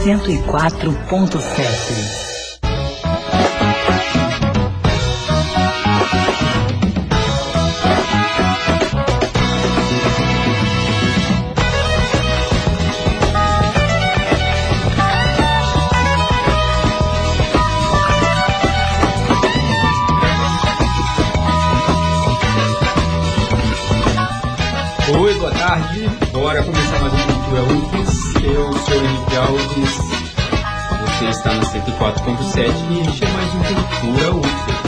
104.7. 104.7 e este é mais um Cultura UFES.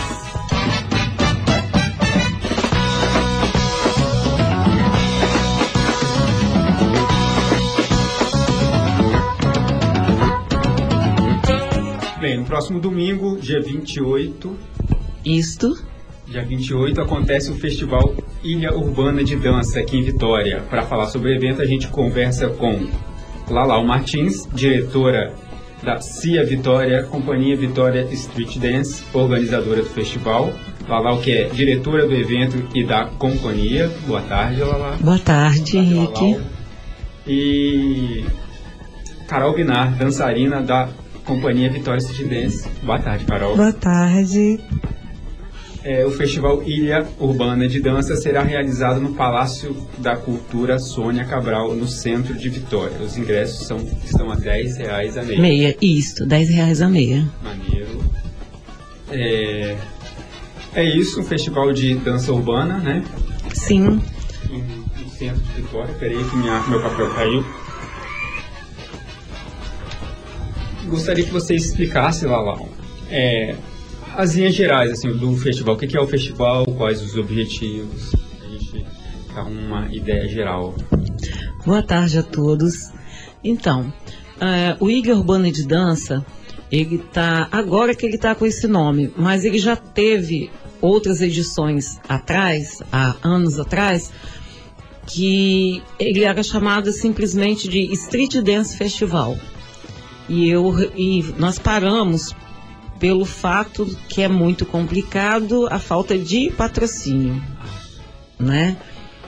Bem, no próximo domingo, dia 28. Isto. Dia 28 acontece o Festival Ilha Urbana de Dança aqui em Vitória. Para falar sobre o evento, a gente conversa com Lalau Martins, diretora da CIA Vitória, Companhia Vitória Street Dance, organizadora do festival. Lalau, que é diretora do evento e da companhia. Boa tarde, Lalau. Boa tarde, Henrique. E Carol Binar, dançarina da Companhia Vitória Street Dance. Boa tarde, Carol. Boa tarde. É, o Festival Ilha Urbana de Dança será realizado no Palácio da Cultura Sônia Cabral, no centro de Vitória. Os ingressos são, estão a 10 reais a meia. Meia, isso, 10 reais a meia. Maneiro. É, é isso, um festival de dança urbana, né? Sim. No centro de Vitória. Peraí que minha, meu papel caiu. Gostaria que você explicasse, Lalau, é, as linhas gerais assim, do festival. O que é o festival, quais os objetivos, a gente dá uma ideia geral. Boa tarde a todos. Então, uh, o Iga Urbana de Dança, ele tá, agora que ele está com esse nome, mas ele já teve outras edições atrás, há anos atrás, que ele era chamado simplesmente de Street Dance Festival. E, eu, e nós paramos pelo fato que é muito complicado a falta de patrocínio, né?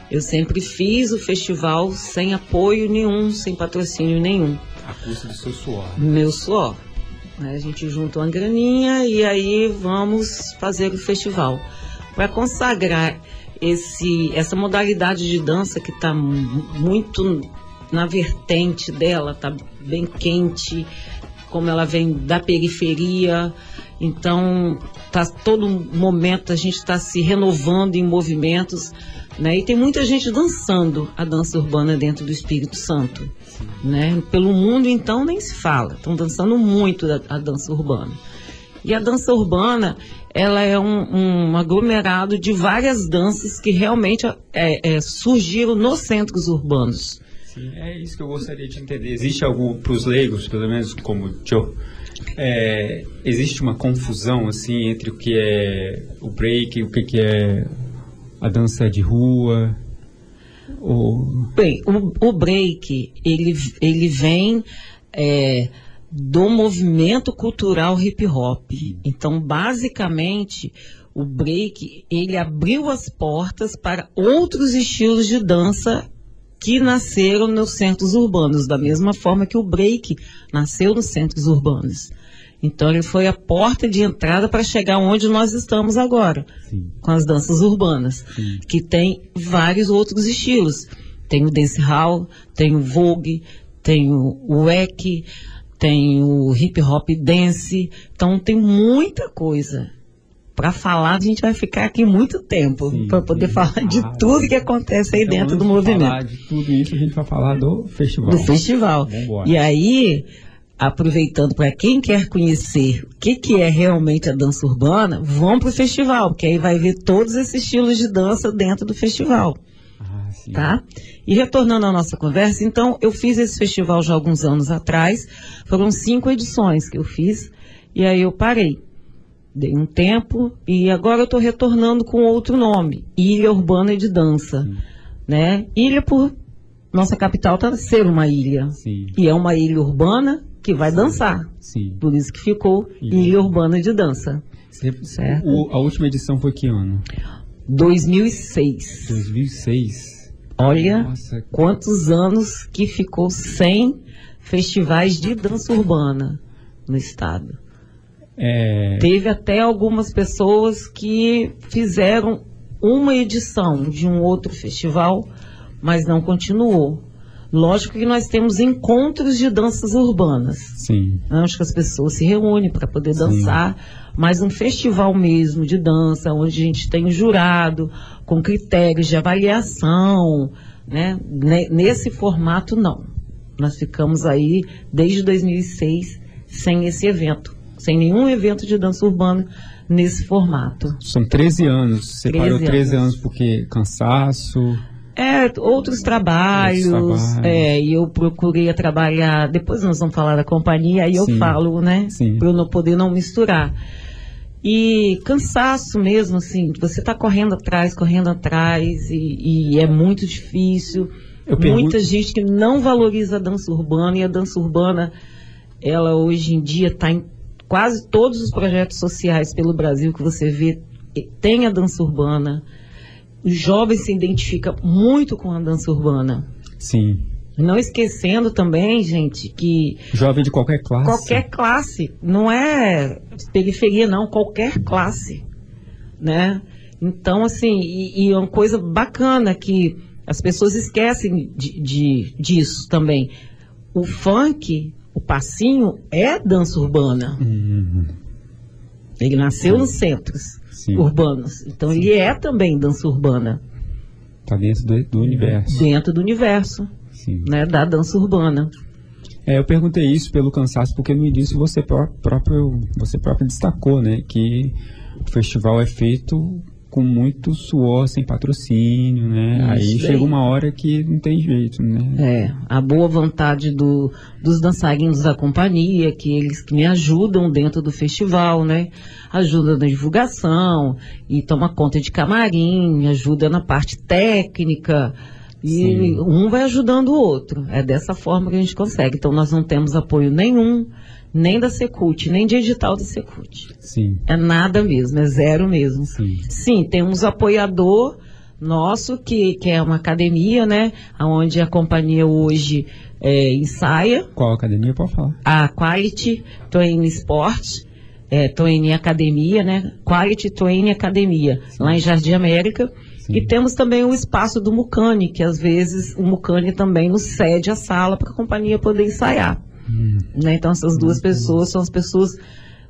Eu sempre fiz o festival sem apoio nenhum, sem patrocínio nenhum. A custa do seu suor. Meu suor. A gente junta uma graninha e aí vamos fazer o festival. Para consagrar esse, essa modalidade de dança que está muito na vertente dela, está bem quente, como ela vem da periferia. Então, tá todo momento a gente está se renovando em movimentos, né? E tem muita gente dançando a dança urbana dentro do Espírito Santo, né? Pelo mundo então nem se fala, estão dançando muito a, a, dança urbana. E a dança urbana, ela é um, um aglomerado de várias danças que realmente é, é, surgiram nos centros urbanos. Sim, é isso que eu gostaria de entender. Existe algo para os leigos, pelo menos como Joe, é, existe uma confusão assim entre o que é o break, o que, que é a dança de rua? Ou... Bem, o, o break ele, ele vem é, do movimento cultural hip hop. Então, basicamente, o break ele abriu as portas para outros estilos de dança que nasceram nos centros urbanos, da mesma forma que o break nasceu nos centros urbanos. Então ele foi a porta de entrada para chegar onde nós estamos agora, Sim. com as danças urbanas, Sim. que tem vários outros estilos. Tem o dancehall, tem o vogue, tem o wack, tem o hip hop dance, então tem muita coisa para falar, a gente vai ficar aqui muito tempo para poder sim. falar de ah, tudo que acontece aí então, dentro do movimento. falar de tudo isso, a gente vai falar do festival. Do festival. Vambora. E aí, aproveitando para quem quer conhecer o que, que é realmente a dança urbana, vão para o festival, porque aí vai ver todos esses estilos de dança dentro do festival. Ah, tá? E retornando à nossa conversa, então, eu fiz esse festival já alguns anos atrás, foram cinco edições que eu fiz, e aí eu parei dei um tempo e agora eu estou retornando com outro nome, Ilha Urbana de Dança, Sim. né? Ilha por nossa capital tá ser uma ilha Sim. e é uma ilha urbana que vai Sim. dançar, por isso que ficou ilha. ilha Urbana de Dança. certo? O, a última edição foi que ano? 2006. 2006. Olha Nossa. quantos anos que ficou sem festivais de dança urbana no estado. É... Teve até algumas pessoas que fizeram uma edição de um outro festival, mas não continuou. Lógico que nós temos encontros de danças urbanas. Sim. Acho que as pessoas se reúnem para poder dançar, Sim. mas um festival mesmo de dança, onde a gente tem um jurado com critérios de avaliação, né? Nesse formato, não. Nós ficamos aí desde 2006 sem esse evento, sem nenhum evento de dança urbana nesse formato. São 13 anos. Você 13 parou 13 anos. anos porque cansaço. É, outros trabalhos. Outros trabalhos. É, e eu procurei trabalhar. Depois nós vamos falar da companhia, aí eu falo, né? Para eu não poder não misturar. E cansaço mesmo, assim, você está correndo atrás, correndo atrás, e, e é muito difícil. Eu Muita pergunto... gente que não valoriza a dança urbana, e a dança urbana, ela hoje em dia está em quase todos os projetos sociais pelo Brasil que você vê, tem a dança urbana. Os jovens se identificam muito com a dança urbana. Sim. Não esquecendo também, gente, que. Jovem de qualquer classe. Qualquer classe. Não é periferia, não. Qualquer classe. Né? Então, assim, e, e é uma coisa bacana que as pessoas esquecem de, de, disso também. O funk, o passinho, é dança urbana. Uhum. Ele nasceu Sim. nos centros Sim. urbanos. Então, Sim. ele é também dança urbana. Está dentro do, do universo. Dentro do universo né, da dança urbana. É, eu perguntei isso pelo cansaço, porque no início você próprio, você próprio destacou, né, que o festival é feito com muito suor, sem patrocínio, né? Aí chega uma hora que não tem jeito, né? É, a boa vontade do, dos dançarinos da companhia, que eles que me ajudam dentro do festival, né? Ajuda na divulgação e toma conta de camarim, ajuda na parte técnica, e Sim. um vai ajudando o outro. É dessa forma que a gente consegue. Então nós não temos apoio nenhum, nem da Secult, nem de edital da Secult. Sim. É nada mesmo, é zero mesmo. Sim, Sim temos apoiador nosso, que, que é uma academia, né? Onde a companhia hoje é, ensaia. Qual academia pode falar? A Quality Training Sport. É, Training Academia, né? Quality Training Academia, Sim. lá em Jardim América. Sim. E temos também o espaço do Mucane, que às vezes o Mucane também nos cede a sala para a companhia poder ensaiar. Hum. Né? Então essas duas pessoas são as pessoas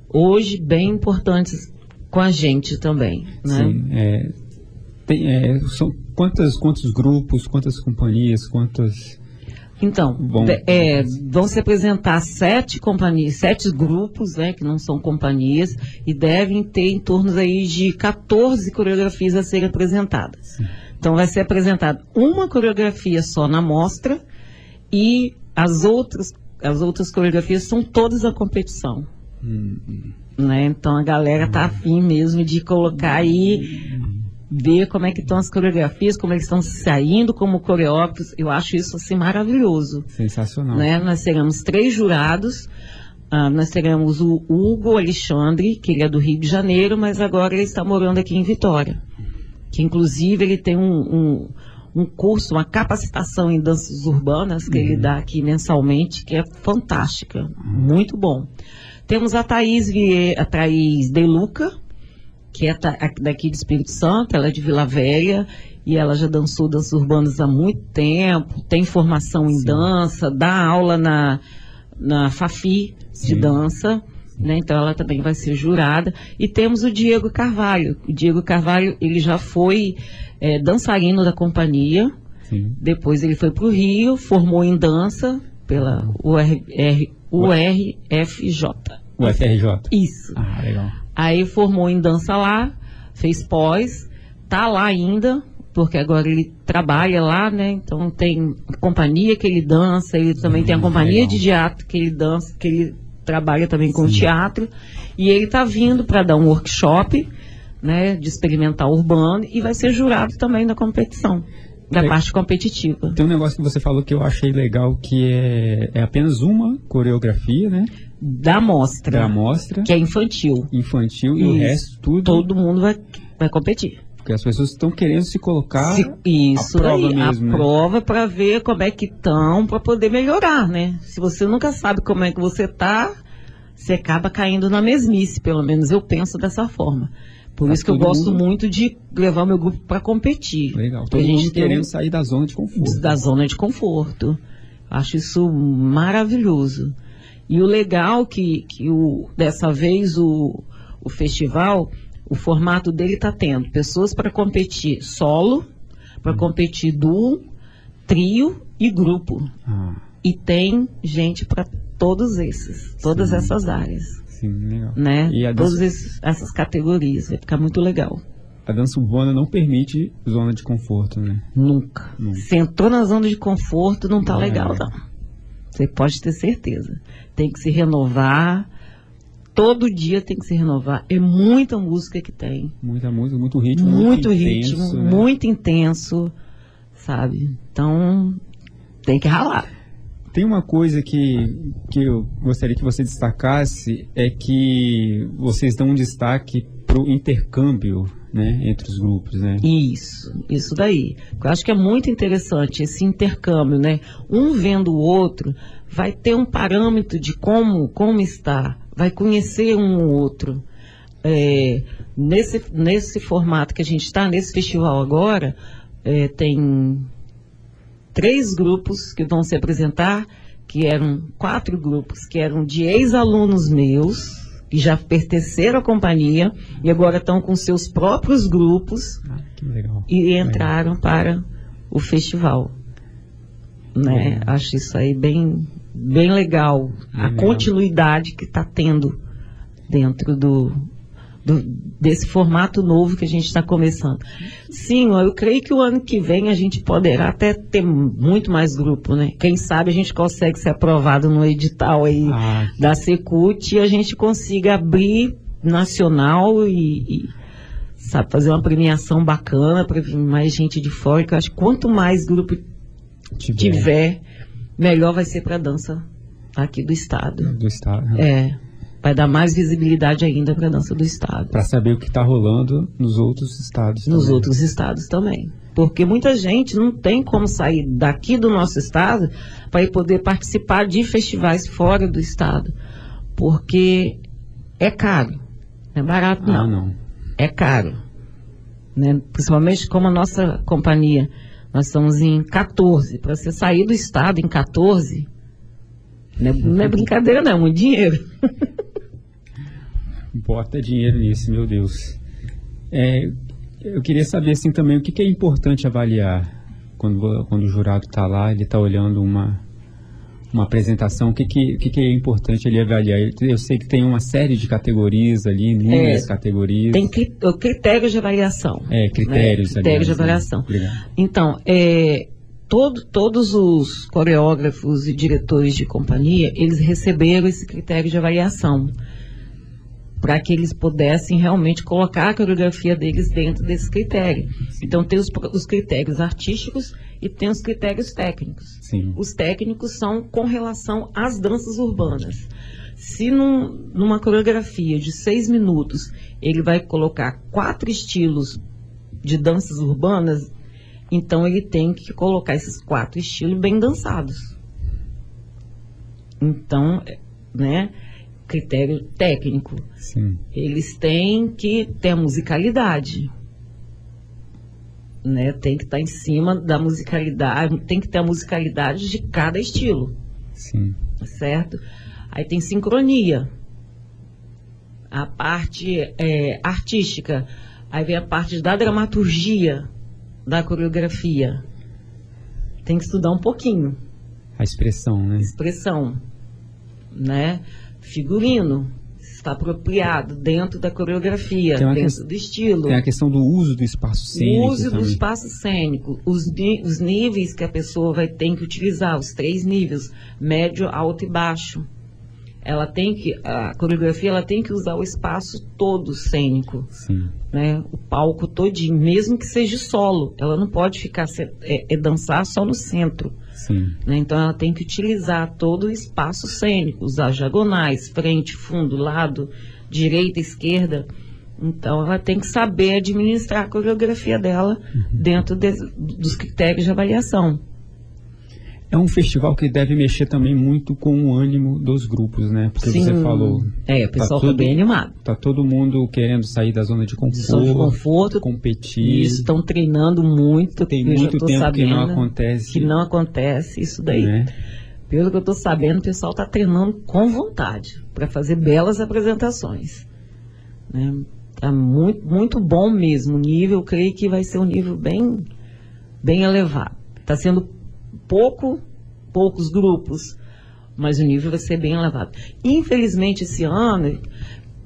hoje bem importantes com a gente também. Né? Sim, é, tem, é, são quantas, quantos grupos, quantas companhias, quantas então, Bom. É, vão se apresentar sete companhias, sete grupos, né, que não são companhias, e devem ter em torno aí de 14 coreografias a serem apresentadas. Então, vai ser apresentada uma coreografia só na mostra e as outras, as outras coreografias são todas a competição. Hum. Né? Então, a galera tá afim mesmo de colocar aí ver como é que estão as coreografias, como eles estão saindo como coreógrafos. Eu acho isso assim maravilhoso. Sensacional. Né? Nós teremos três jurados. Uh, nós teremos o Hugo Alexandre, que ele é do Rio de Janeiro, mas agora ele está morando aqui em Vitória. Que inclusive ele tem um, um, um curso, uma capacitação em danças urbanas que uhum. ele dá aqui mensalmente, que é fantástica, uhum. muito bom. Temos a Thaís, a Thaís Deluca, que é daqui do Espírito Santo, ela é de Vila Velha e ela já dançou danças urbanas há muito tempo, tem formação em Sim. dança, dá aula na, na Fafi Sim. de dança. Né? Então ela também vai ser jurada. E temos o Diego Carvalho. O Diego Carvalho, ele já foi é, dançarino da companhia. Sim. Depois ele foi para o Rio, formou em dança pela UR, URFJ. UFRJ. Isso. Ah, legal. Aí formou em dança lá, fez pós, tá lá ainda, porque agora ele trabalha lá, né? Então tem a companhia que ele dança, ele também hum, tem a companhia legal. de teatro que ele dança, que ele trabalha também com Sim. teatro. E ele tá vindo para dar um workshop, né, de experimental urbano e vai ser jurado também da competição da é, parte competitiva. Tem um negócio que você falou que eu achei legal, que é, é apenas uma coreografia, né? Da mostra. Da mostra. Que é infantil. Infantil e, e o resto tudo. Todo mundo vai, vai competir. Porque as pessoas estão querendo se colocar Se- isso a prova aí, mesmo, a né? prova para ver como é que estão, para poder melhorar, né? Se você nunca sabe como é que você tá, você acaba caindo na mesmice, pelo menos eu penso dessa forma. Por Tá isso que eu gosto mundo- muito de levar meu grupo para competir. Legal. Todo gente mundo querendo um- sair da zona de conforto. da zona de conforto. Acho isso maravilhoso. E o legal que, que o, dessa vez o, o festival, o formato dele está tendo pessoas para competir solo, para competir duo, trio e grupo. Ah, E tem gente para todos esses, todas Sim. essas áreas, sim, legal. né? E Todas dança, esses- essas categorias, vai ficar muito legal. a dança urbana não permite zona de conforto, né? Nunca. Nunca. Se entrou na zona de conforto, não tá É. legal, não. Você pode ter certeza. Tem que se renovar. Todo dia tem que se renovar. É muita música que tem. Muita música, muito ritmo. Muito, intenso, ritmo, né? muito intenso, sabe? Então, tem que ralar. Tem uma coisa que, que eu gostaria que você destacasse, é que vocês dão um destaque para o intercâmbio né, entre os grupos, né? Isso, isso daí. Eu acho que é muito interessante esse intercâmbio, né? Um vendo o outro, vai ter um parâmetro de como, como está, vai conhecer um ou outro. É, nesse, nesse formato que a gente está, nesse festival agora, é, tem três grupos que vão se apresentar, que eram quatro grupos, que eram de ex-alunos meus, que já pertenceram à companhia e agora estão com seus próprios grupos Ah, que legal. e entraram para o festival. Né? Legal. Acho isso aí bem, bem legal. a legal. continuidade que está tendo dentro do, do- desse formato novo que a gente está começando. Sim, eu creio que o ano que vem a gente poderá até ter muito mais grupo, né? Quem sabe a gente consegue ser aprovado no edital aí Ah, da Secult e a gente consiga abrir nacional e, e, sabe, fazer uma premiação bacana para mais gente de fora, que eu acho que quanto mais grupo tiver tiver, melhor vai ser para a dança aqui do estado. do estado. É, vai dar mais visibilidade ainda para a dança do estado. Para saber o que está rolando nos outros estados. Nos também. outros estados também. Porque muita gente não tem como sair daqui do nosso estado para poder participar de festivais fora do estado. Porque é caro. Não é barato, Ah, não. não. É caro. Né? Principalmente como a nossa companhia. Nós estamos em 14. Para você sair do estado em 14, não é, não é brincadeira, não, é muito dinheiro. Bota dinheiro nisso, meu Deus. É, eu queria saber assim também o que, que é importante avaliar quando, quando o jurado está lá, ele está olhando uma, uma apresentação, o que, que, que, é importante ele avaliar? Eu sei que tem uma série de categorias ali, inúmeras É, categorias. Tem cri- o critério de avaliação. É, critérios. né? Critérios de aliás, né? avaliação. Obrigado. Então, é, todo- todos os coreógrafos e diretores de companhia, eles receberam esse critério de avaliação para que eles pudessem realmente colocar a coreografia deles dentro desse critério. Então, tem os, os critérios artísticos e tem os critérios técnicos. Sim. Os técnicos são com relação às danças urbanas. Se num- numa coreografia de seis minutos ele vai colocar quatro estilos de danças urbanas, então ele tem que colocar esses quatro estilos bem dançados. Então, né, critério técnico. Sim. Eles têm que ter a musicalidade. Né? Tem que estar em cima da musicalidade, tem que ter a musicalidade de cada estilo Sim. certo? Aí tem sincronia. A parte é, artística. Aí vem a parte da dramaturgia da coreografia. Tem que estudar um pouquinho. A expressão, né? Expressão, né? Figurino. Está apropriado dentro da coreografia, dentro do estilo. Tem a questão do uso do espaço cênico O uso do também. espaço cênico, os, os níveis que a pessoa vai ter que utilizar, os três níveis, médio, alto e baixo. Ela tem que, a coreografia, ela tem que usar o espaço todo cênico, Sim. né? O palco todinho, mesmo que seja solo. Ela não pode ficar, é, é dançar só no centro. Sim. né? Então ela tem que utilizar todo o espaço cênico, usar diagonais, frente, fundo, lado, direita, esquerda. Então ela tem que saber administrar a coreografia dela uhum. dentro de, dos critérios de avaliação. É um festival que deve mexer também muito com o ânimo dos grupos, né? Porque Sim. você falou. É, o pessoal está tá bem animado. Tá todo mundo querendo sair da zona de conforto, zona de conforto competir. Estão treinando muito. Tem muito tempo que não acontece. Que não acontece isso daí. Né? Pelo que eu estou sabendo, o pessoal está treinando com vontade para fazer belas apresentações. Né? Tá muito, muito bom mesmo o nível. Eu creio que vai ser um nível bem, bem elevado. Está sendo pouco, poucos grupos, mas o nível vai ser bem elevado. Infelizmente, esse ano,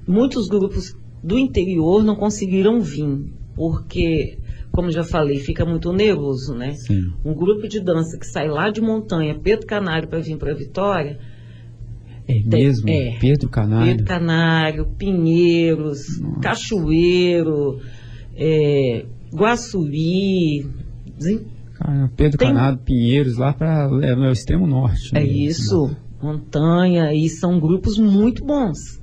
muitos grupos do interior não conseguiram vir, porque, como já falei, fica muito nervoso, né? Sim. Um grupo de dança que sai lá de montanha, Pedro Canário, para vir para Vitória. É mesmo? É, Pedro Canário? Pedro Canário, Pinheiros, Nossa. Cachoeiro, é, Guaçuri, Cara, Pedro Tem... Canado, Pinheiros, lá para é, no extremo norte. É né? isso, montanha, e são grupos muito bons.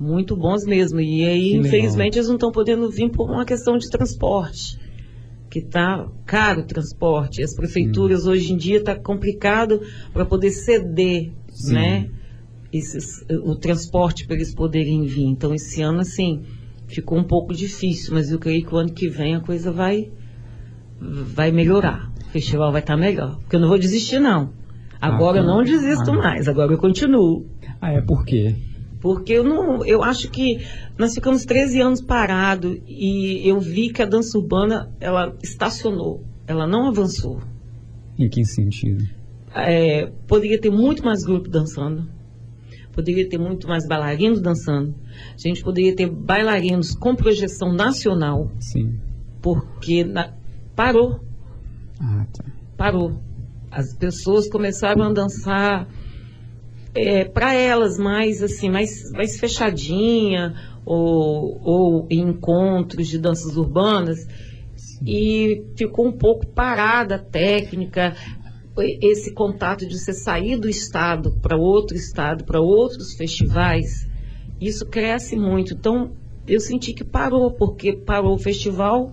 Muito bons mesmo. E aí, infelizmente, eles não estão podendo vir por uma questão de transporte. Que está caro o transporte. As prefeituras Sim. hoje em dia está complicado para poder ceder, Sim. né? Esses, o transporte para eles poderem vir. Então, esse ano, assim, ficou um pouco difícil, mas eu creio que o ano que vem a coisa vai vai melhorar. O festival vai estar tá melhor. Porque eu não vou desistir, não. Agora ah, eu não desisto ah. mais, agora eu continuo. Ah, é por quê? Porque eu não, eu acho que nós ficamos 13 anos parados e eu vi que a dança urbana ela estacionou, ela não avançou. Em que sentido? É, poderia ter muito mais grupo dançando, poderia ter muito mais bailarinos dançando, a gente poderia ter bailarinos com projeção nacional. Sim. Porque na, parou. Ah, tá. Parou. As pessoas começaram a dançar é, para elas mais assim, mais, mais fechadinha, ou, ou em encontros de danças urbanas, Sim. e ficou um pouco parada a técnica, esse contato de você sair do estado para outro estado, para outros festivais, isso cresce muito. Então, eu senti que parou, porque parou o festival,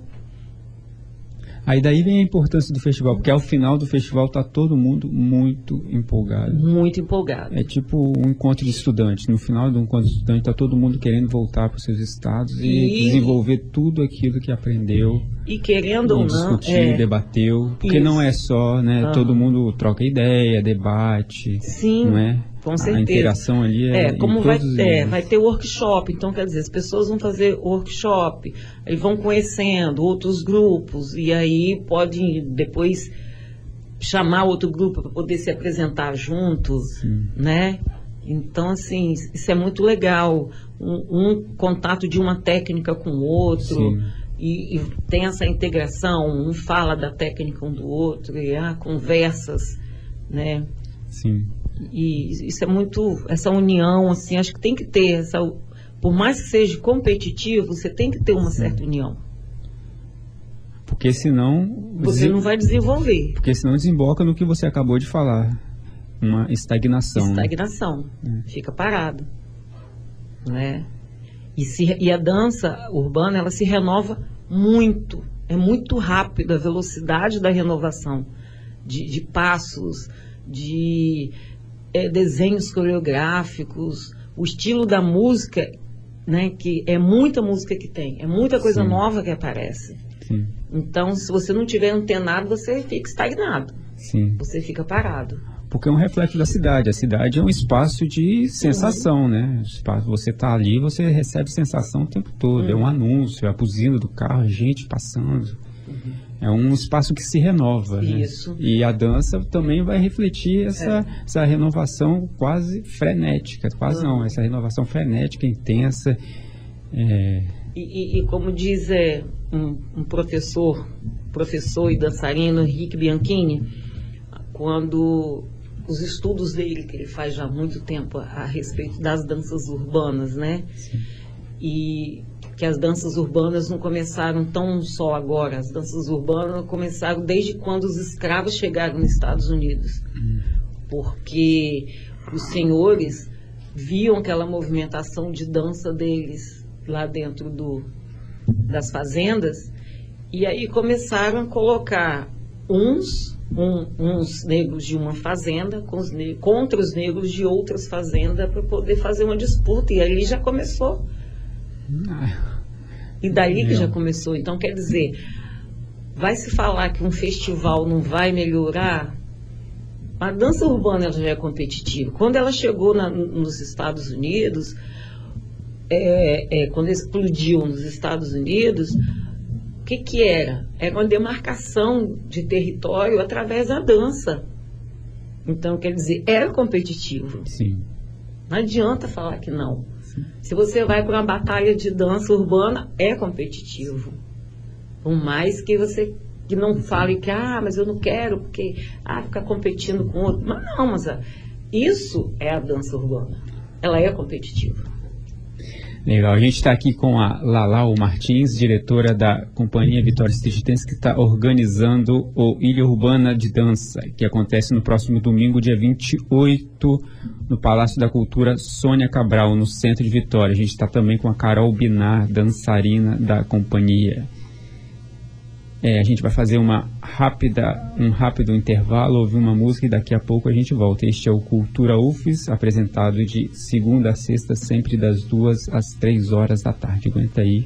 Aí daí vem a importância do festival, porque ao final do festival tá todo mundo muito empolgado. Muito empolgado. É tipo um encontro de estudantes. No final do encontro de estudantes tá todo mundo querendo voltar para os seus estados e, e, desenvolver tudo aquilo que aprendeu. E querendo ou não, discutir, é... debateu, porque Isso. não é só, né, ah. todo mundo troca ideia, debate, Sim. não é? Com certeza. A interação ali é. É, como vai, é, vai ter workshop, então quer dizer, as pessoas vão fazer workshop, e vão conhecendo outros grupos, e aí pode depois chamar outro grupo para poder se apresentar junto, Sim. né? Então, assim, isso é muito legal. Um, um, contato de uma técnica com o outro. E, e, tem essa integração, um fala da técnica um do outro, e há conversas, né? Sim. E isso é muito, essa união, assim, acho que tem que ter essa, por mais que seja competitivo, você tem que ter uma certa união. Porque senão. Você não vai desenvolver. Porque senão desemboca no que você acabou de falar. Uma estagnação. Estagnação. Né? Fica parado. Né? E, se, e a dança urbana, ela se renova muito. É muito rápido a velocidade da renovação. De, de passos, de é, desenhos coreográficos, o estilo da música, né, que é muita música que tem, é muita coisa Sim. nova que aparece. Sim. Então, se você não tiver antenado, você fica estagnado. Sim. Você fica parado. Porque é um reflexo da cidade. A cidade é um espaço de sensação, uhum. né? Você está ali, você recebe sensação o tempo todo. Uhum. É um anúncio, é a buzina do carro, gente passando. Uhum. É um espaço que se renova. Né? Isso. Né? E a dança também vai refletir essa, é. essa renovação quase frenética. Quase não, essa renovação frenética, intensa. É... E, e, e, como diz é, um, um, professor, professor e dançarino, Rick Bianchini, quando os estudos dele, que ele faz já há muito tempo a, a respeito das danças urbanas, né? Sim. E que as danças urbanas não começaram tão só agora. As danças urbanas começaram desde quando os escravos chegaram nos Estados Unidos. Porque os senhores viam aquela movimentação de dança deles lá dentro do, das fazendas, e aí começaram a colocar uns, um, uns negros de uma fazenda os contra os negros de outras fazendas para poder fazer uma disputa. E ali já começou. Ah, e daí que já começou. Então, quer dizer, vai se falar que um festival não vai melhorar? A dança urbana ela já é competitiva. Quando ela chegou na, nos Estados Unidos, é, é, quando explodiu nos Estados Unidos, o que, que era? Era uma demarcação de território através da dança. Então, quer dizer, era competitivo. Sim. Não adianta falar que não. Se você vai para uma batalha de dança urbana, é competitivo. Por mais que você que não fale que, ah, mas eu não quero, porque, ah, ficar competindo com outro. Mas não, mas isso é a dança urbana. Ela é competitiva. Legal. A gente está aqui com a Lalau Martins, diretora da Companhia Vitória Dance, que está organizando o Ilha Urbana de Dança, que acontece no próximo domingo, dia 28, no Palácio da Cultura Sônia Cabral, no centro de Vitória. A gente está também com a Carol Binar, dançarina da companhia. É, a gente vai fazer uma rápida, um rápido intervalo, ouvir uma música e daqui a pouco a gente volta. Este é o Cultura UFES, apresentado de segunda a sexta, sempre das duas às três horas da tarde. Aguenta aí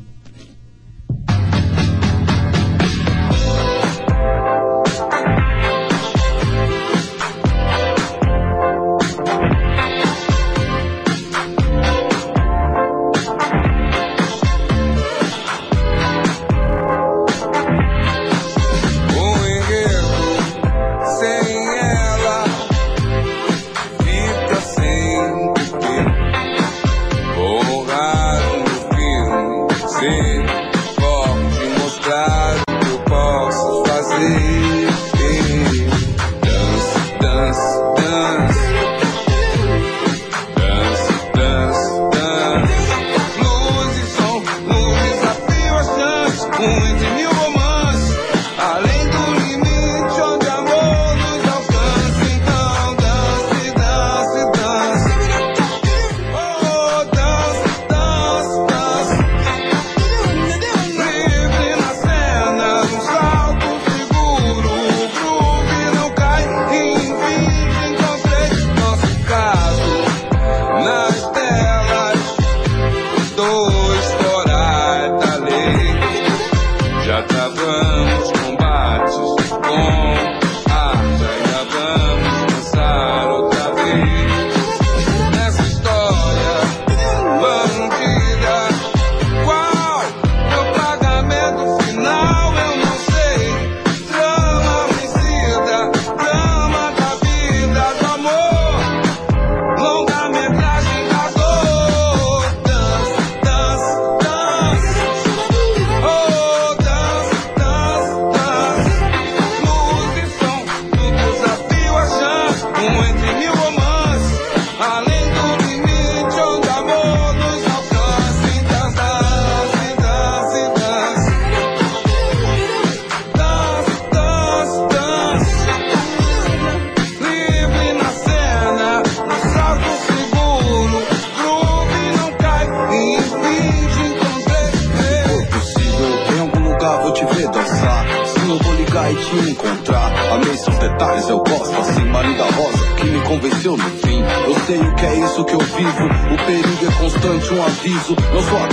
um aviso. Eu sou a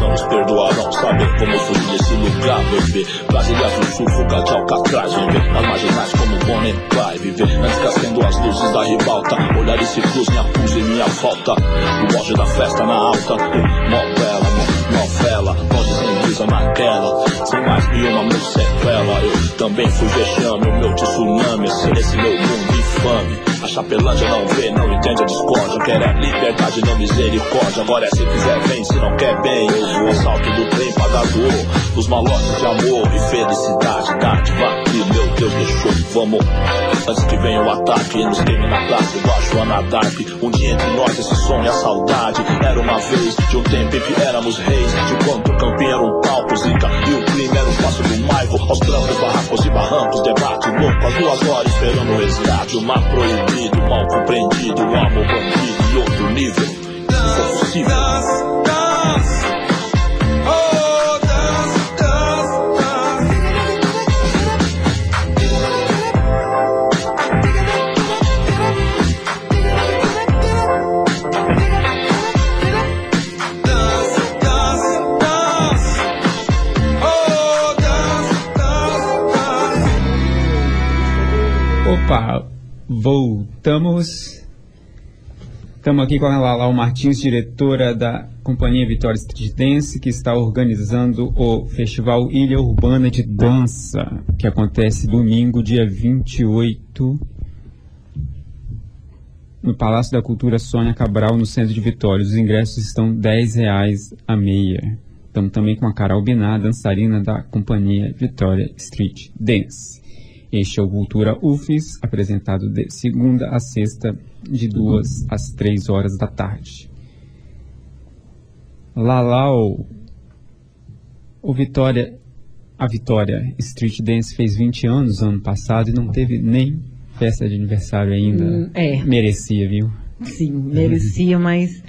não nos perdoarão. Saber como fugir desse lugar, bebê. Brasília do Sul, fuga de Alcatraz. Viver nas marginais como Bonnie vai viver. Antes acendam as luzes da ribalta. Olhares se cruzem, acusem minha falta. O auge da festa na alta. Novela, novela. Vozes em naquela. Sem mais nenhuma sequela. Eu também fui vexame. O meu tsunami. Esse, esse meu mundo infame. A chapelândia não vê, não entende a discórdia. Quer é liberdade, não misericórdia. Agora é se quiser, vem, se não quer, bem. Assalto do trem pagador. Os malotes de amor e felicidade. Dádiva que meu Deus deixou. Vamos, antes que venha o ataque. Nos queime na praça, igual a Joana Dark. Um dia entre nós, esse som e a saudade. Era uma vez, de um tempo em que éramos reis. De quanto o campinho era um palco, zica. E o crime era o passo do Maico. Aos trancos, barracos e barrancos. Debate louco, as duas horas esperando o resgate. O mar proibido, mal compreendido. O amor bandido e outro nível. Se for possível. Opa, voltamos. Estamos aqui com a Lalau Martins, diretora da Companhia Vitória Street Dance, que está organizando o Festival Ilha Urbana de Dança, que acontece domingo, dia 28, no Palácio da Cultura Sônia Cabral, no centro de Vitória. Os ingressos estão 10 reais a meia. Estamos também com a Carol Biná, dançarina da Companhia Vitória Street Dance. Este é o Cultura UFES, apresentado de segunda a sexta, de duas às três horas da tarde. Lalau, o Vitória, a Vitória Street Dance fez 20 anos ano passado e não teve nem festa de aniversário ainda. Hum, é. Merecia, viu? Sim, merecia, mas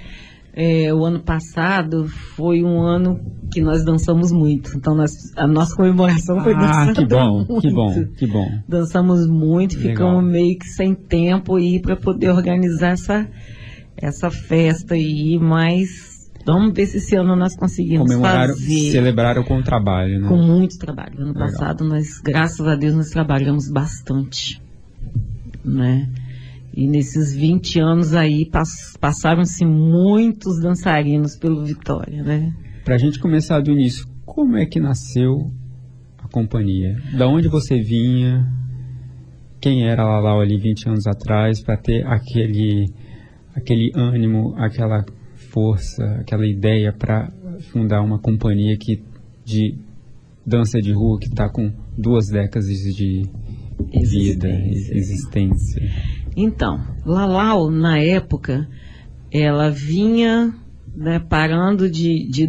é, o ano passado foi um ano que nós dançamos muito. Então nós- a nossa comemoração foi Ah, dançando que bom, muito. que bom, que bom. Dançamos muito, Legal. ficamos meio que sem tempo aí para poder organizar essa, essa festa aí, mas vamos ver se esse ano nós conseguimos Comemoraram, fazer celebraram com o trabalho, né? com muito trabalho. Ano Legal. passado nós, graças a Deus, nós trabalhamos bastante, né? E nesses 20 anos aí pass- passaram-se muitos dançarinos pelo Vitória, né? Pra gente começar do início, como é que nasceu a companhia? Da onde você vinha? Quem era a Lalau ali 20 anos atrás para ter aquele aquele ânimo, aquela força, aquela ideia para fundar uma companhia que de dança de rua que está com duas décadas de vida, Existência. existência. Então, Lalau, na época, ela vinha né, parando de, de,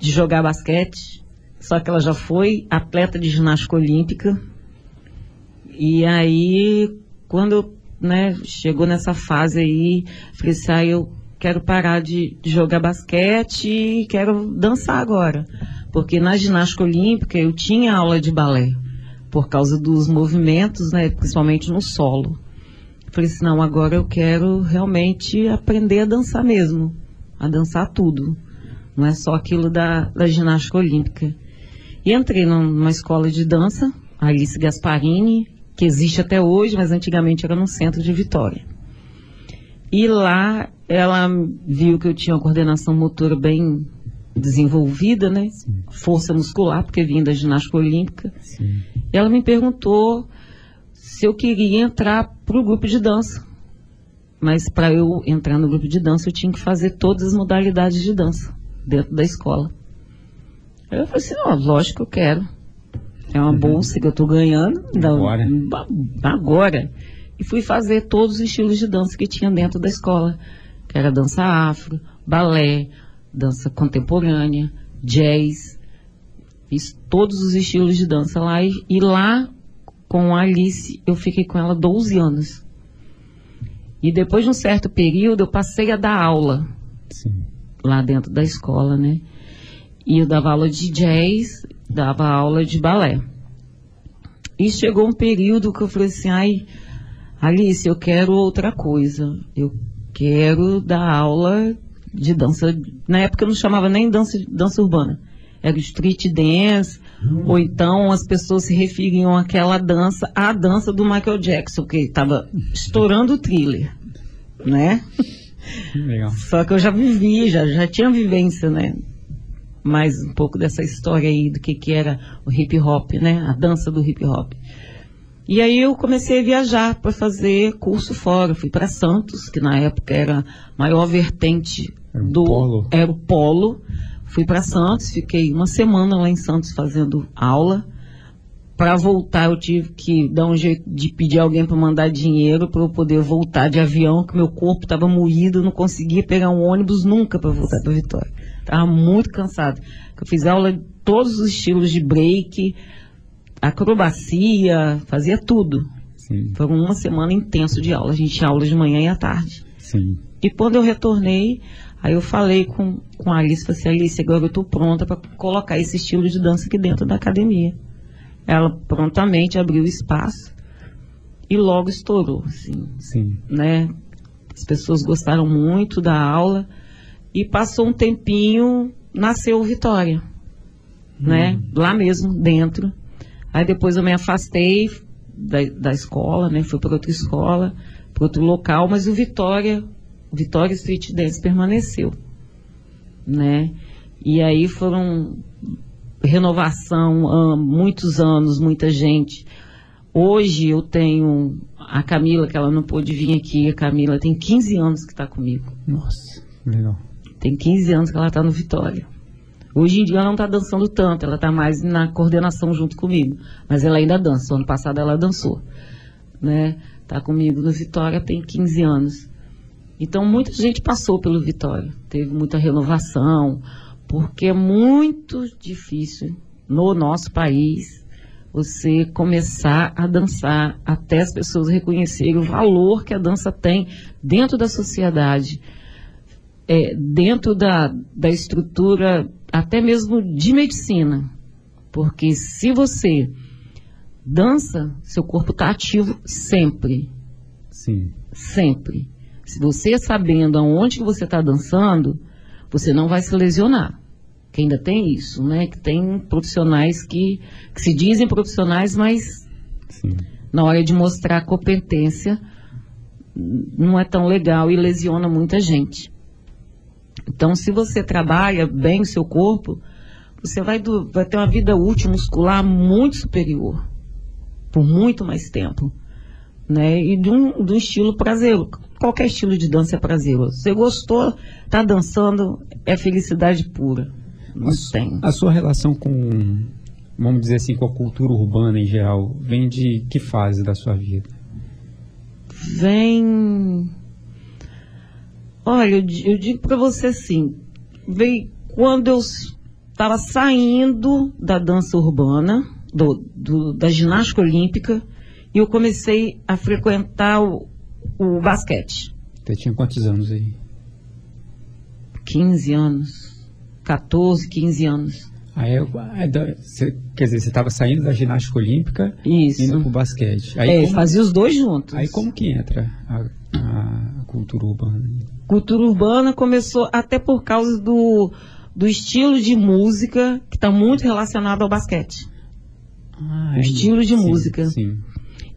de jogar basquete, só que ela já foi atleta de ginástica olímpica. E aí, quando né, chegou nessa fase aí, falei assim, ah, eu quero parar de, de jogar basquete e quero dançar agora. Porque na ginástica olímpica eu tinha aula de balé, por causa dos movimentos, né, principalmente no solo. Falei assim, não, agora eu quero realmente aprender a dançar mesmo, a dançar tudo. Não é só aquilo da, da ginástica olímpica. E entrei num- numa escola de dança, Alice Gasparini, que existe até hoje, mas antigamente era no centro de Vitória. E lá ela viu que eu tinha uma coordenação motora bem desenvolvida, né? Força muscular, porque vim da ginástica olímpica. Sim. E ela me perguntou se eu queria entrar para o grupo de dança. Mas para eu entrar no grupo de dança, eu tinha que fazer todas as modalidades de dança dentro da escola. Eu falei assim, ó, lógico que eu quero. É uma bolsa que eu estou ganhando. Agora. ba- agora. E fui fazer todos os estilos de dança que tinha dentro da escola. Que era dança afro, balé, dança contemporânea, jazz. Fiz todos os estilos de dança lá. E, e lá, com a Alice, eu fiquei com ela 12 anos. E depois de um certo período, eu passei a dar aula Sim. lá dentro da escola, né? E eu dava aula de jazz, dava aula de balé. E chegou um período que eu falei assim, ai, Alice, eu quero outra coisa. Eu quero dar aula de dança. Na época eu não chamava nem dança, dança urbana. Era street dance, ou então as pessoas se referiam àquela dança, à dança do Michael Jackson, que estava estourando o thriller, né? Legal. Só que eu já vivi, já, já tinha vivência, né? Mais um pouco dessa história aí do que, que era o hip hop, né? A dança do hip hop. E aí eu comecei a viajar para fazer curso fora. Fui para Santos, que na época era a maior vertente Era do polo. era o polo. Fui para Santos, fiquei uma semana lá em Santos fazendo aula. Para voltar eu tive que dar um jeito de pedir alguém para mandar dinheiro para eu poder voltar de avião, que meu corpo estava moído, não conseguia pegar um ônibus nunca para voltar para Vitória. Estava muito cansado. Eu fiz aula de todos os estilos de break, acrobacia, fazia tudo. Sim, Foi uma semana intenso de aula. A gente tinha aula de manhã e à tarde. sim. E quando eu retornei, aí eu falei com, com a Alice, falei assim, Alice, agora eu estou pronta para colocar esse estilo de dança aqui dentro da academia. Ela prontamente abriu espaço e logo estourou, assim, Sim. né? As pessoas gostaram muito da aula e passou um tempinho, nasceu o Vitória, né? Lá mesmo, dentro. Aí depois eu me afastei da, da escola, né? Fui para outra escola, para outro local, mas o Vitória, Vitória Street Dance permaneceu, né? E aí foram renovação, ah, muitos anos, muita gente. Hoje eu tenho a Camila, que ela não pôde vir aqui, a Camila tem 15 anos que está comigo. Nossa, legal. Tem 15 anos que ela está no Vitória. Hoje em dia ela não está dançando tanto, ela está mais na coordenação junto comigo. Mas ela ainda dança. O ano passado ela dançou. Né? Tá comigo no Vitória tem 15 anos. Então muita gente passou pelo Vitória. Teve muita renovação, porque é muito difícil no nosso país você começar a dançar até as pessoas reconhecerem o valor que a dança tem dentro da sociedade é, dentro da, da estrutura até mesmo de medicina. Porque se você dança, seu corpo está ativo sempre. Sim, Sempre. Se você sabendo aonde que você está dançando, você não vai se lesionar. Que ainda tem isso, né? Que tem profissionais que, que se dizem profissionais, mas sim. na hora de mostrar a competência não é tão legal e lesiona muita gente. Então, se você trabalha bem o seu corpo, você vai, do- vai ter uma vida útil muscular muito superior, por muito mais tempo. Né? E de um, de um estilo prazeroso. Qualquer estilo de dança é prazeroso. Você gostou, tá dançando, é felicidade pura. Não A tem. A sua relação com, vamos dizer assim, com a cultura urbana em geral, vem de que fase da sua vida? Vem. Olha, eu, eu digo para você assim, vem quando eu estava saindo da dança urbana, do, do- da ginástica olímpica, e eu comecei a frequentar o, o basquete. Você tinha quantos anos aí? 15 anos, 14, 15 anos. Aí, você- quer dizer, você estava saindo da ginástica olímpica Isso. indo pro basquete. Aí, É, como, fazia os dois juntos. aí como que entra a, a cultura urbana? cultura urbana começou até por causa do, do estilo de música que está muito relacionado ao basquete. Ah, O estilo de sim, música. Sim,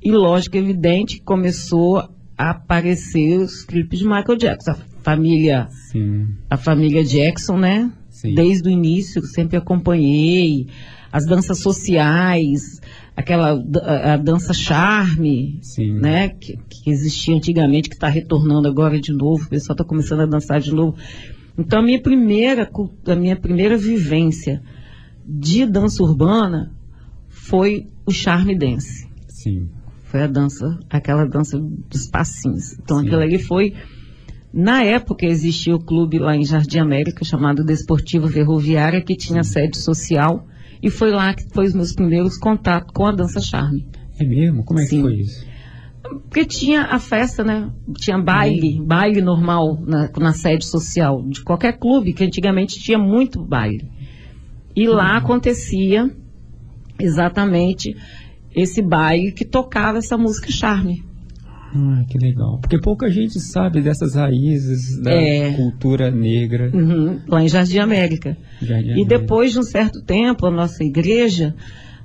E lógico, evidente, que começou a aparecer os clipes de Michael Jackson. A família, sim, a família Jackson, né? sim. Desde o início, sempre acompanhei. As danças sociais, aquela a dança charme, Sim. né? Que, que existia antigamente, que está retornando agora de novo. O pessoal está começando a dançar de novo. Então, a minha primeira, a minha primeira vivência de dança urbana foi o charme dance. Sim. Foi a dança, aquela dança dos passinhos. Então Sim. aquilo ali foi. Na época existia o clube lá em Jardim América, chamado Desportivo Ferroviária, que tinha sede social. E foi lá que foi os meus primeiros contatos com a dança charme. É mesmo? Como é que Sim. foi isso? Porque tinha a festa, né? Tinha baile, baile normal na, na sede social de qualquer clube, que antigamente tinha muito baile. E lá acontecia exatamente esse baile que tocava essa música charme. Ah, que legal. Porque pouca gente sabe dessas raízes da É. cultura negra. Uhum, lá em Jardim América. Jardim E América. depois de um certo tempo, a nossa igreja,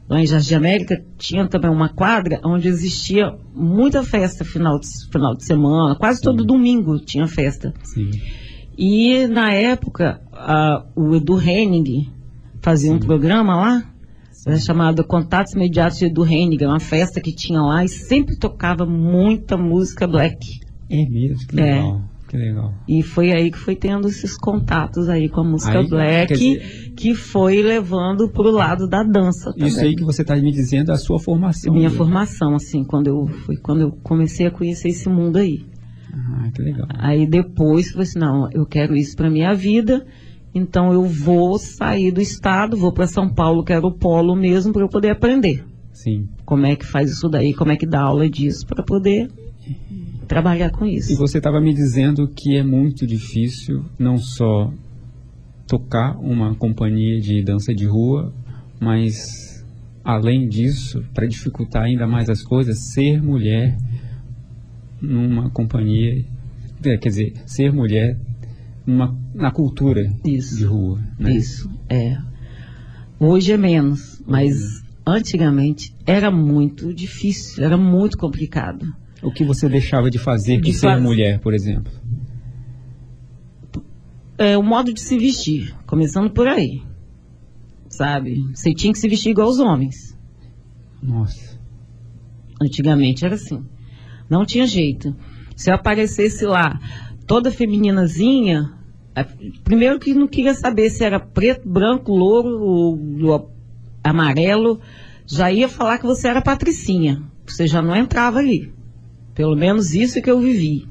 lá em Jardim América, tinha também uma quadra onde existia muita festa final de, final de semana, quase todo domingo tinha festa. Sim. E na época, a- o Edu Henning fazia um Sim. programa lá, Era chamada Contatos Imediatos Edu Hennigan, uma festa que tinha lá e sempre tocava muita música black. É mesmo, que legal. É. Que legal. E foi aí que foi tendo esses contatos aí com a música aí, black, dizer, que foi levando para o lado da dança também. Isso aí que você está me dizendo é a sua formação. Minha formação, assim, quando eu, foi quando eu comecei a conhecer esse mundo aí. Ah, que legal. Aí depois, falei assim, não, eu quero isso para minha vida, então eu vou sair do estado, vou para São Paulo, que era o polo mesmo, para eu poder aprender. Sim. Como é que faz isso daí, como é que dá aula disso, para poder trabalhar com isso. E você estava me dizendo que é muito difícil não só tocar uma companhia de dança de rua, mas além disso, para dificultar ainda mais as coisas, ser mulher numa companhia, é, quer dizer, ser mulher numa, na cultura isso, de rua. Né? Isso, é. Hoje é menos, mas uhum. antigamente era muito difícil, era muito complicado. O que você deixava de fazer de, ser faz... mulher, por exemplo? É, o modo de se vestir, começando por aí. Sabe? Você tinha que se vestir igual os homens. Nossa. Antigamente era assim. Não tinha jeito. Se eu aparecesse lá toda femininazinha, é, primeiro que não queria saber se era preto, branco, louro ou amarelo, já ia falar que você era patricinha. Você já não entrava ali. Pelo menos isso que eu vivi.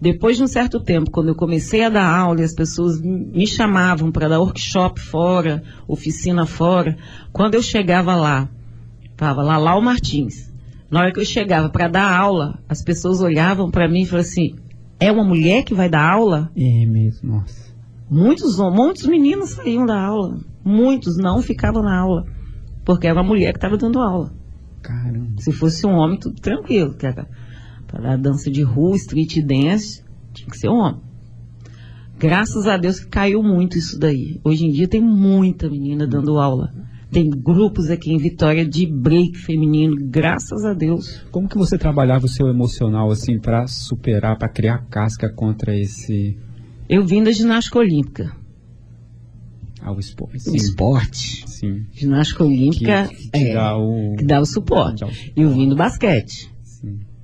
Depois de um certo tempo, quando eu comecei a dar aula e as pessoas me chamavam para dar workshop fora, oficina fora, quando eu chegava lá, estava lá o Martins. Na hora que eu chegava para dar aula, as pessoas olhavam para mim e falavam assim: é uma mulher que vai dar aula? É mesmo, nossa. Muitos, muitos meninos saíam da aula. Muitos não ficavam na aula. Porque era uma mulher que estava dando aula. Caramba. Se fosse um homem, tudo tranquilo. Para dança de rua, street dance, tinha que ser homem. Graças a Deus que caiu muito isso daí. Hoje em dia tem muita menina dando aula. Tem grupos aqui em Vitória de break feminino, graças a Deus. Como que você trabalhava o seu emocional assim para superar, para criar casca contra esse? Eu vim da ginástica olímpica. Ah, o esporte. Sim. O esporte. Sim. Ginástica olímpica que, que, é, dá o... que dá o suporte. Dá o suporte. E eu vim do basquete.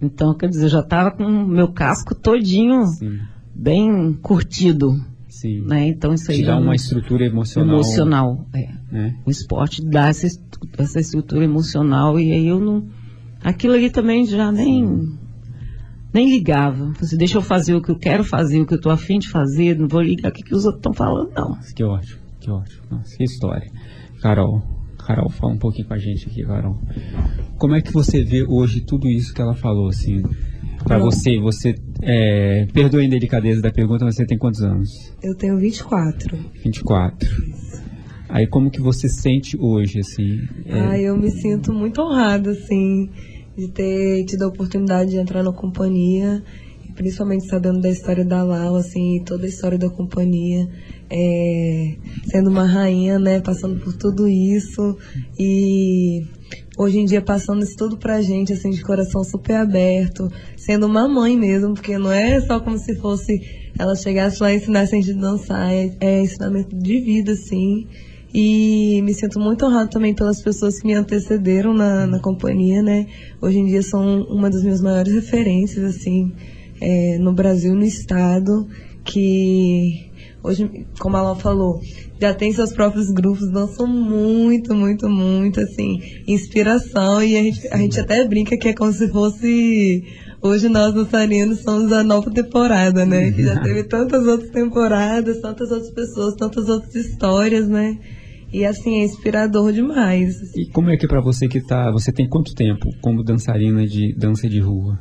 Então, quer dizer, eu já estava com o meu casco todinho Sim. bem curtido. Sim. Né? Então isso aí Te dá uma estrutura emocional. Emocional, é. é. O esporte dá essa, essa estrutura emocional e aí eu não. Aquilo ali também já nem. Sim. Nem ligava. Assim, deixa eu fazer o que eu quero fazer, o que eu estou afim de fazer, não vou ligar o que, que os outros estão falando, não. Que ótimo, que ótimo. Nossa, que história. Carol, Carol, fala um pouquinho com a gente aqui, Carol. Como é que você vê hoje tudo isso que ela falou, assim? Para você, você, é, perdoe a indelicadeza da pergunta, mas você tem quantos anos? Eu tenho 24. 24. Aí como que você sente hoje, assim? É... Ah, eu me sinto muito honrada, assim, de ter tido a oportunidade de entrar na companhia, principalmente sabendo da história da Lau, assim, toda a história da companhia é, sendo uma rainha, né, passando por tudo isso e hoje em dia passando isso tudo pra gente, assim, de coração super aberto, sendo uma mãe mesmo, porque não é só como se fosse ela chegasse lá e ensinasse a gente a dançar, é, é ensinamento de vida, assim. E me sinto muito honrado também pelas pessoas que me antecederam na, na companhia, né? Hoje em dia são uma das minhas maiores referências, assim, é, no Brasil, no estado, que hoje, como ela falou, já tem seus próprios grupos, dançam muito, muito, muito, assim, inspiração. E a gente, a gente até brinca que é como se fosse. Hoje nós, dançarinos, somos a nova temporada, né? Que já teve tantas outras temporadas, tantas outras pessoas, tantas outras histórias, né? E assim, é inspirador demais. E como é que é pra você que tá. Você tem quanto tempo como dançarina de dança de rua?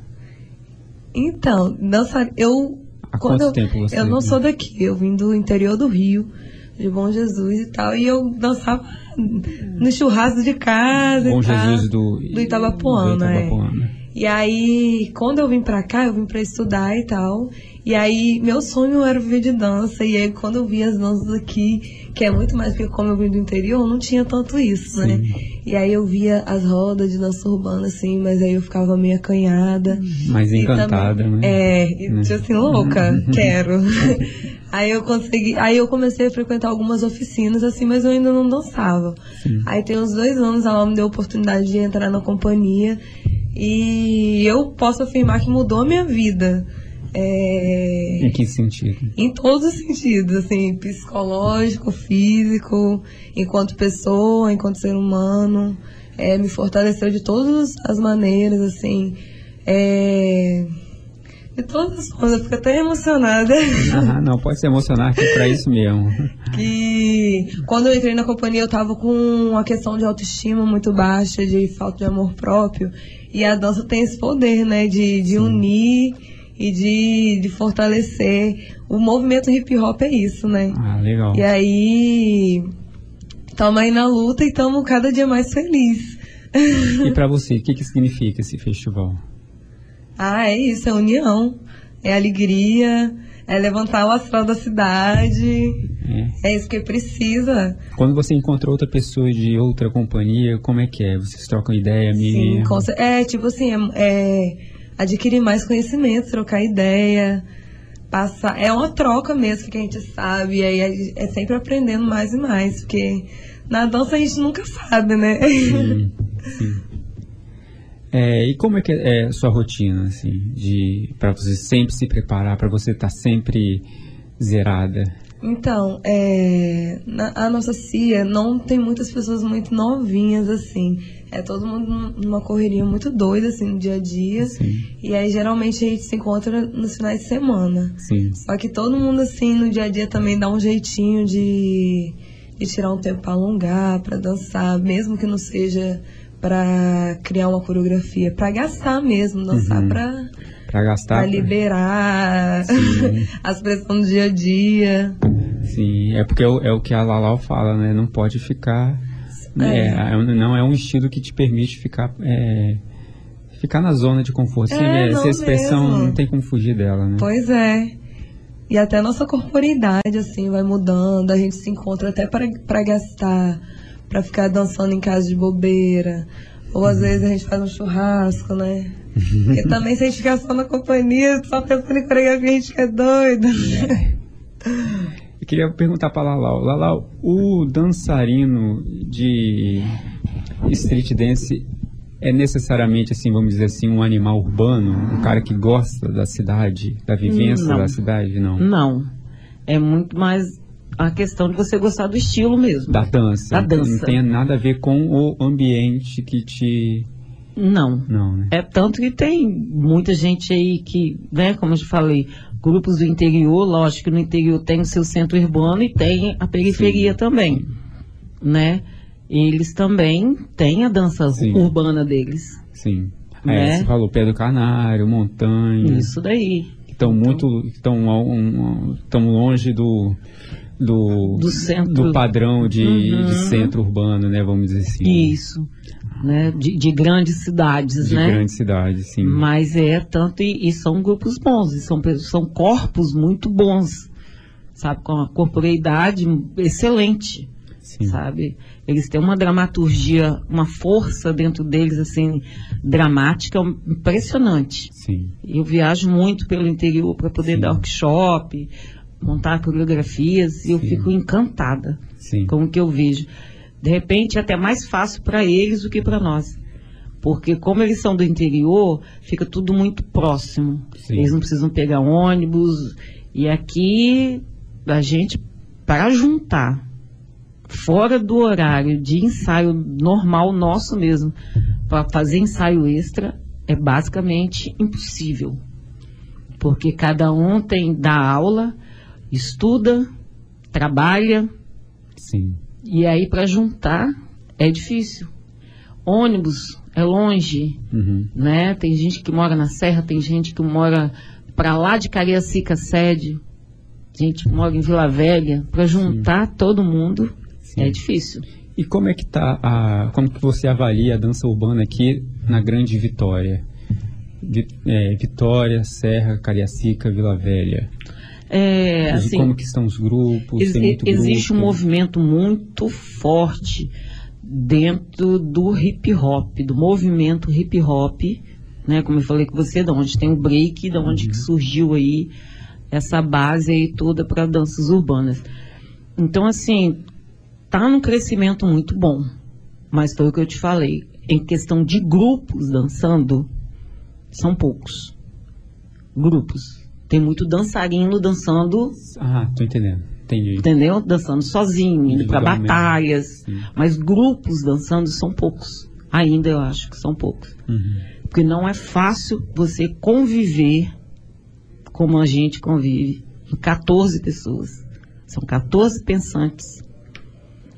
Então, dançar, eu Há quanto eu, tempo você Eu não sou daqui, eu vim do interior do Rio, de Bom Jesus e tal, e eu dançava no churrasco de casa Bom Jesus do, do Itabapuana, do. É. E aí, quando eu vim pra cá, eu vim pra estudar e tal. E aí, meu sonho era viver de dança. E aí, quando eu vi as danças aqui, que é muito mais porque como eu vim do interior, não tinha tanto isso, né? E aí eu via as rodas de dança urbana, assim, mas aí eu ficava meio acanhada. Mais encantada, também- né? É, e Né? tipo assim, louca, quero. aí eu consegui, aí eu comecei a frequentar algumas oficinas, assim, mas eu ainda não dançava. Aí tem uns dois anos ela me deu a oportunidade de entrar na companhia e eu posso afirmar que mudou a minha vida. É, Em que sentido? em todos os sentidos, assim, psicológico, físico, enquanto pessoa, enquanto ser humano, é, me fortaleceu de todas as maneiras, assim, é, de todas as formas, eu fico até emocionada, Ah, não, pode se emocionar que é pra isso mesmo. que quando eu entrei na companhia eu tava com uma questão de autoestima muito baixa, de falta de amor próprio, e a dança tem esse poder, né, de, de unir e de, de fortalecer. O movimento hip hop é isso, né? Ah, legal. E aí, estamos aí na luta e estamos cada dia mais felizes. E pra você, o que, que significa esse festival? Ah, é isso, é união, é alegria, é levantar o astral da cidade. É. É isso que precisa. Quando você encontra outra pessoa de outra companhia, como é que é? Vocês trocam ideia, Sim, me... com é tipo assim, é, é adquirir mais conhecimento, trocar ideia, passar. É uma troca mesmo que a gente sabe, e aí é sempre aprendendo mais e mais, porque na dança a gente nunca sabe, né? Sim, sim. É, e como é que é a sua rotina, assim, de para você sempre se preparar, para você estar sempre zerada? Então, é, na- a nossa CIA não tem muitas pessoas muito novinhas, assim. É todo mundo num- numa correria muito doida, assim, no dia a dia. Sim, E aí, geralmente, a gente se encontra nos finais de semana. sim, Só que todo mundo, assim, no dia a dia também dá um jeitinho de, de tirar um tempo pra alongar, pra dançar, mesmo que não seja pra criar uma coreografia, pra gastar mesmo, dançar Uhum. Pra, para gastar. pra liberar Sim. as pressões do dia a dia. Sim, é porque é o, é o que a Lalau fala, né? Não pode ficar. É. é, não é um estilo que te permite ficar. é, ficar na zona de conforto. Sim, É, essa expressão mesmo. não tem como fugir dela, né? Pois é. E até a nossa corporeidade, assim, vai mudando. A gente se encontra até pra gastar, pra ficar dançando em casa de bobeira. Ou às vezes a gente faz um churrasco, né? Porque também se a gente ficar só na companhia, só pensando em coreografia, a gente fica doido. Eu queria perguntar para Lalau. Lalau, o dançarino de street dance é necessariamente, assim, vamos dizer assim, um animal urbano? Um cara que gosta da cidade, da vivência Não. da cidade? Não. Não. É muito mais a questão de você gostar do estilo mesmo. Da dança. Da dança. Não tem nada a ver com o ambiente que te... Não. Não, né? É tanto que tem muita gente aí que, né, como eu te falei, grupos do interior, lógico que no interior tem o seu centro urbano e tem a periferia Sim. também, né? Eles também têm a dança Sim. urbana deles. Sim. Né? É, você falou Pé do Canário, Montanha. Isso daí. Que estão muito... Estão um, tão longe do... Do, Do centro. do padrão de, Uhum. de centro urbano, né? Vamos dizer assim. Isso. Né? De, de grandes cidades, De né? grande cidade, sim. Mas é tanto, e, e são grupos bons, são, são corpos muito bons, sabe? Com a corporeidade excelente, sim. sabe? Eles têm uma dramaturgia, uma força dentro deles, assim, dramática, impressionante. Sim. Eu viajo muito pelo interior para poder Sim. dar workshop, montar coreografias, e eu Sim. fico encantada Sim. com o que eu vejo. De repente é até mais fácil para eles do que para nós. Porque como eles são do interior, fica tudo muito próximo. Sim. Eles não precisam pegar ônibus. E aqui a gente, para juntar, fora do horário de ensaio normal nosso mesmo, para fazer ensaio extra, é basicamente impossível. Porque cada um tem dá aula, estuda, trabalha, Sim. e aí para juntar é difícil. Ônibus é longe, Uhum. né? Tem gente que mora na Serra, tem gente que mora para lá de Cariacica sede, gente que mora em Vila Velha. Para juntar todo mundo Sim. é difícil. E como é que tá a, como que você avalia a dança urbana aqui na Grande Vitória? Vi- é, Vitória, Serra, Cariacica, Vila Velha. É, assim, como que estão os grupos? Ex- existe um grupo? movimento muito forte dentro do hip hop, do movimento hip hop, né? Como eu falei com você, da onde tem o break, da onde que surgiu aí essa base aí toda para danças urbanas. Então, assim, tá num crescimento muito bom. Mas foi o que eu te falei. Em questão de grupos dançando, são poucos. Grupos. Tem muito dançarino dançando Ah, tô entendendo. Entendi. entendeu? Dançando sozinho, indo para batalhas. Sim. Mas grupos dançando são poucos. Ainda eu acho que são poucos. Uhum. Porque não é fácil você conviver como a gente convive em 14 pessoas. São 14 pensantes.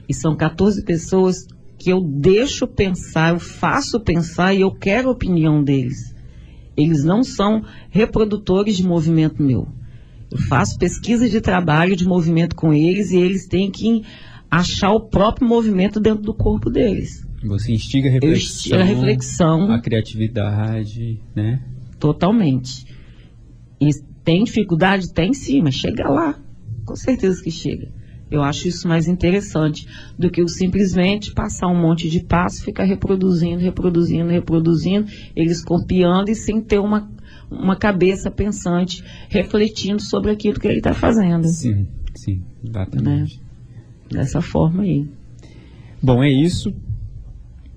E são 14 pessoas que eu deixo pensar, eu faço pensar e eu quero a opinião deles. Eles não são reprodutores de movimento meu. Eu faço pesquisa de trabalho de movimento com eles e eles têm que achar o próprio movimento dentro do corpo deles. Você instiga a Eu reflexão, a reflexão a criatividade, né? totalmente. E tem dificuldade? Tem sim, mas chega lá. Com certeza que chega. Eu acho isso mais interessante do que o simplesmente passar um monte de passo, ficar reproduzindo, reproduzindo, reproduzindo, eles copiando e sem ter uma, uma cabeça pensante, refletindo sobre aquilo que ele está fazendo. Sim, sim, exatamente. Dessa forma aí. Bom, é isso.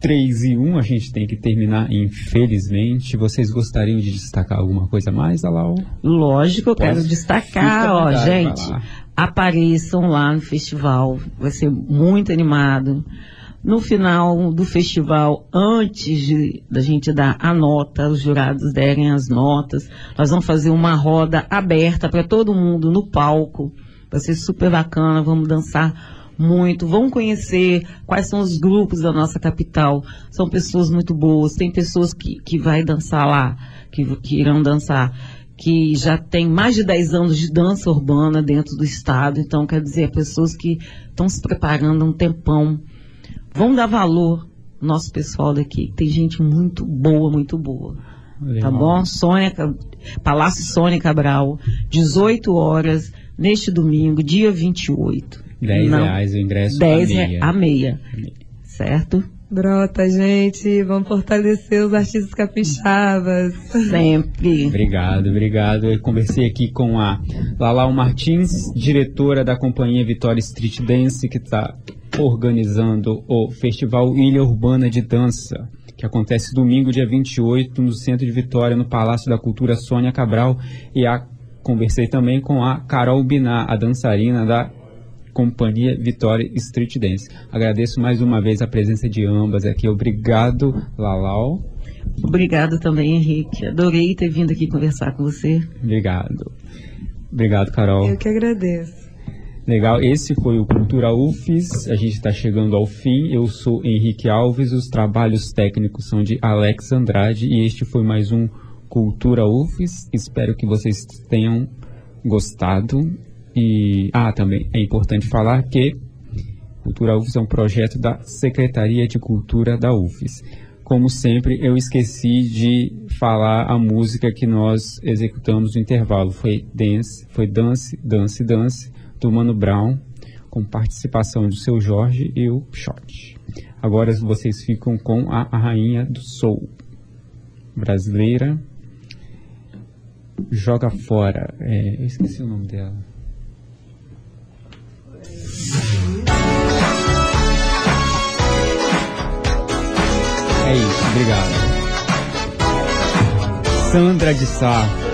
3 e 1 a gente tem que terminar, infelizmente. Vocês gostariam de destacar alguma coisa mais, Alau? Lógico, eu quero destacar, ó, gente. Apareçam lá no festival, vai ser muito animado. No final do festival, antes de, da gente dar a nota, os jurados derem as notas, nós vamos fazer uma roda aberta para todo mundo no palco. Vai ser super bacana, vamos dançar muito, vão conhecer quais são os grupos da nossa capital. São pessoas muito boas, tem pessoas que, que vai dançar lá, que, que irão dançar, que já tem mais de 10 anos de dança urbana dentro do estado. Então, quer dizer, pessoas que estão se preparando há um tempão. Vamos dar valor ao nosso pessoal daqui. Tem gente muito boa, muito boa. Tá Legal. bom? Sônia, Palácio Sônia Cabral, 18 horas, neste domingo, dia 28. 10 Não, reais o ingresso 10 a meia. a meia. Certo? Brota, gente. Vamos fortalecer os artistas capixabas. Sempre. Obrigado, obrigado. Eu conversei aqui com a Lalau Martins, diretora da companhia Vitória Street Dance, que está organizando o Festival Ilha Urbana de Dança, que acontece domingo, dia 28, no centro de Vitória, no Palácio da Cultura Sônia Cabral. E a, conversei também com a Carol Binar, a dançarina da companhia Vitória Street Dance. Agradeço mais uma vez a presença de ambas aqui. Obrigado, Lalau. Obrigado também, Henrique. Adorei ter vindo aqui conversar com você. Obrigado. Obrigado, Carol. Eu que agradeço. Legal, esse foi o Cultura UFES, a gente está chegando ao fim. Eu sou Henrique Alves, os trabalhos técnicos são de Alex Andrade e este foi mais um Cultura UFES. Espero que vocês tenham gostado. E, ah, também é importante falar que Cultura UFES é um projeto da Secretaria de Cultura da UFES. Como sempre, eu esqueci de falar a música que nós executamos no intervalo. Foi Dance, foi Dance, Dance, Dance, do Mano Brown, com participação do seu Jorge e o Shot. Agora vocês ficam com a, a rainha do soul brasileira. Joga fora. É, eu esqueci o nome dela. Obrigado. Sandra de Sá.